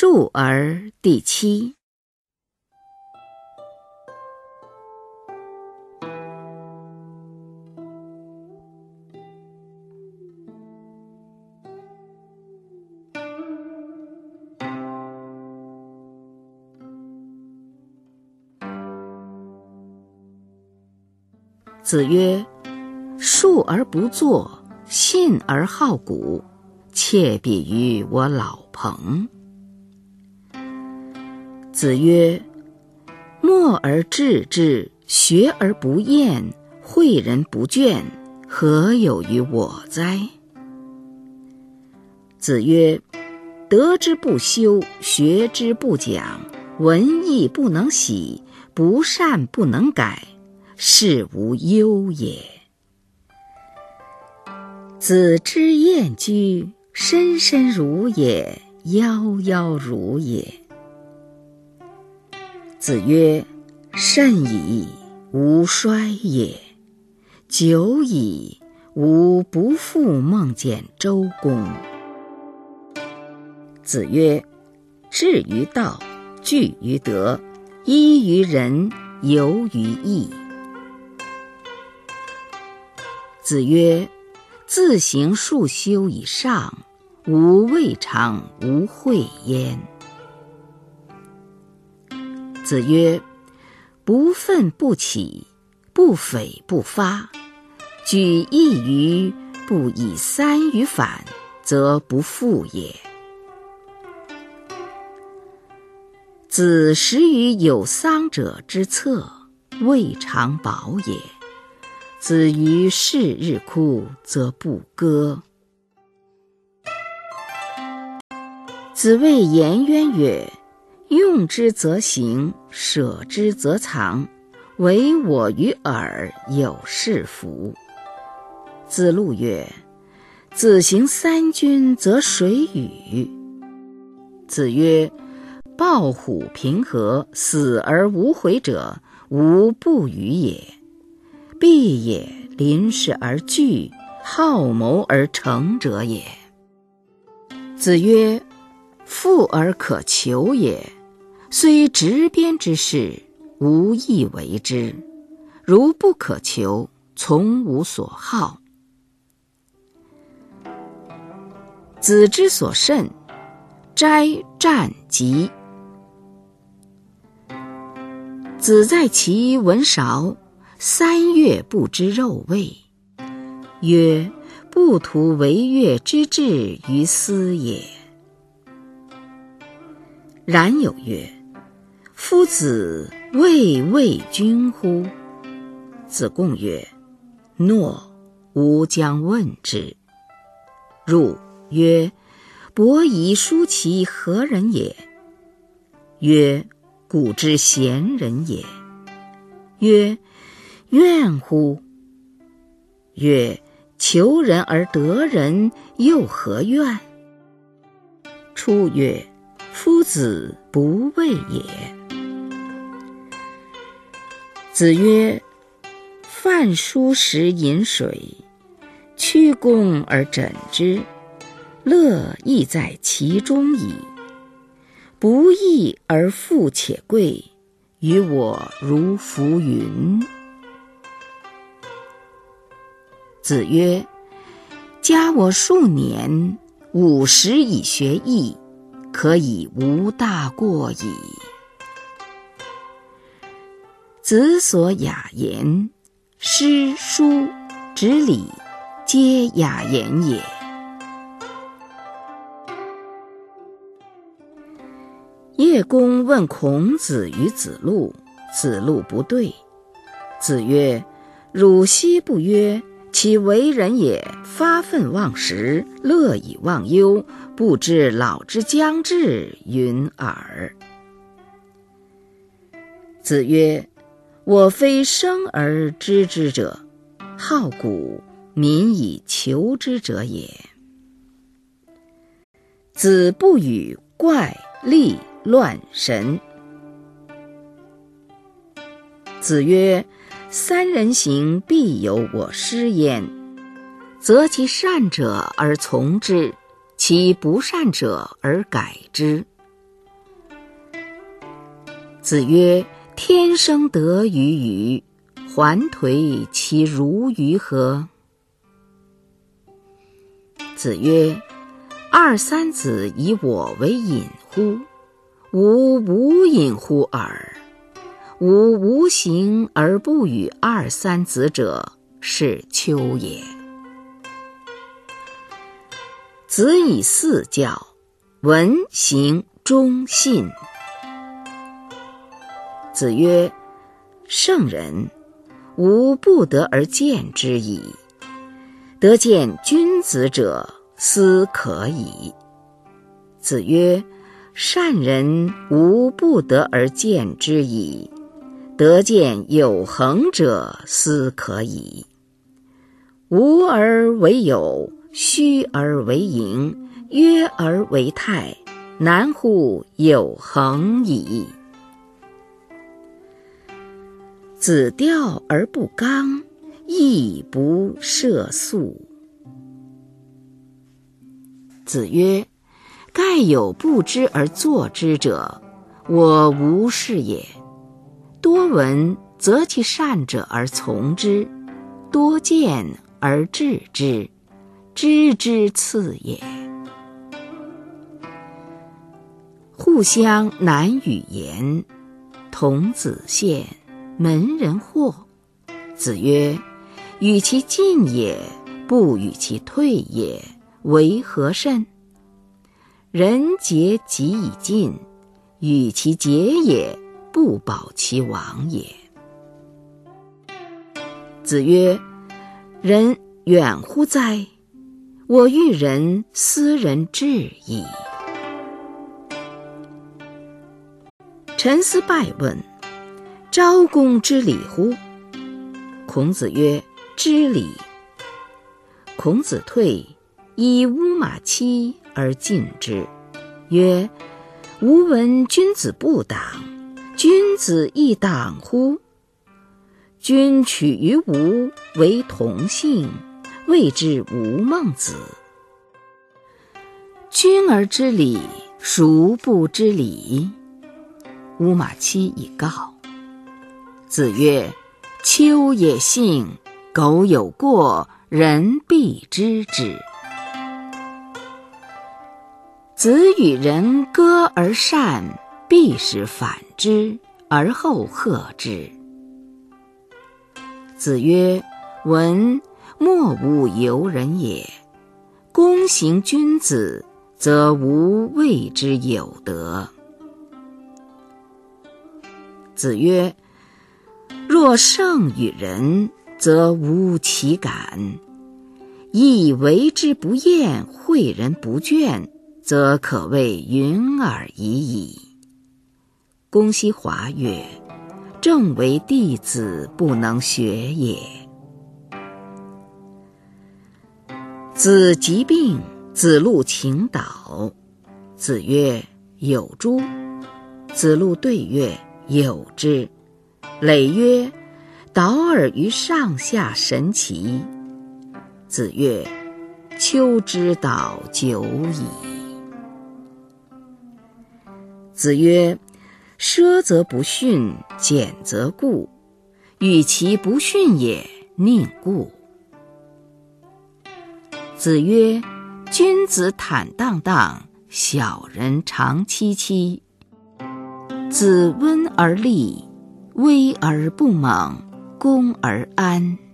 述而第七。子曰：“述而不作，信而好古，窃比于我老朋。”子曰：“默而志之，学而不厌，诲人不倦，何有于我哉？”子曰：“得之不修，学之不讲，文艺不能喜，不善不能改。”是无忧也。子之厌居，深深如也，夭夭如也。子曰：“甚矣，吾衰也！久矣，吾不复梦见周公。”子曰：“志于道，据于德，依于仁，游于义。”子曰：“自行数修以上，吾未尝无讳焉。”子曰：“不愤不启，不悱不发，举一隅不以三隅反，则不复也。”子食于有丧者之侧，未尝饱也。子于是日哭，则不歌。子谓颜渊曰：“用之则行，舍之则藏，唯我与尔有是夫。”子路曰：“子行三军，则谁与？”子曰：“抱虎平和，死而无悔者，无不与也。”必也临事而惧，好谋而成者也。子曰：“富而可求也，虽执鞭之事，无益为之；如不可求，从无所好。”子之所慎，斋战疾。子在其闻韶。三月不知肉味，曰：“不图为乐之志于斯也。”然有曰：“夫子未为君乎？”子贡曰：“诺，吾将问之。”入曰：“伯夷叔齐何人也？”曰：“古之贤人也。”曰：怨乎？曰：求人而得人，又何怨？出曰：夫子不畏也。子曰：饭疏食饮水，曲肱而枕之，乐亦在其中矣。不义而富且贵，于我如浮云。子曰：“加我数年，五十以学艺，可以无大过矣。”子所雅言，诗书执礼，皆雅言也。叶公问孔子与子路，子路不对。子曰：“汝昔不曰？”其为人也，发愤忘食，乐以忘忧，不知老之将至云尔。子曰：“我非生而知之者，好古，民以求之者也。”子不语怪力乱神。子曰。三人行，必有我师焉。择其善者而从之，其不善者而改之。子曰：“天生得鱼与？还颓其如鱼何？”子曰：“二三子以我为隐乎？吾无隐乎耳。吾无形而不与二三子者，是丘也。”子以四教，闻行忠信。子曰：“圣人，吾不得而见之矣。得见君子者，斯可矣。”子曰：“善人，吾不得而见之矣。得见有恒者，斯可矣。无而为有，虚而为盈，约而为泰，难乎有恒矣。”子钓而不刚，亦不涉宿。子曰：“盖有不知而作之者，我无是也。多闻则其善者而从之，多见而治之，知之次也。”互相难与言，童子献。门人惑，子曰：“与其进也，不与其退也，为何甚？人杰己以进，与其节也，不保其亡也。”子曰：“人远乎哉？我欲人斯人至矣。”陈思败问。昭公知礼乎？孔子曰：“知礼。”孔子退，以乌马期而进之，曰：“吾闻君子不党，君子亦党乎？君取于吾为同姓，谓之吾孟子。君而知礼，孰不知礼？”乌马期以告。子曰：“丘也信，苟有过，人必知之。子与人歌而善，必使反之，而后贺之。”子曰：“文莫无尤人也。公行君子，则无谓之有德。”子曰。若胜于人，则无其感；亦为之不厌，诲人不倦，则可谓云尔已矣。公西华曰：“正为弟子不能学也。”子疾病，子路请导。子曰：“有诸？”子路对曰：“有之。”累曰：“导尔于上下神奇。”子曰：“秋之导久矣。”子曰：“奢则不逊，俭则固。与其不逊也，宁固？”子曰：“君子坦荡荡，小人长戚戚。子温而立。”威而不猛，攻而安。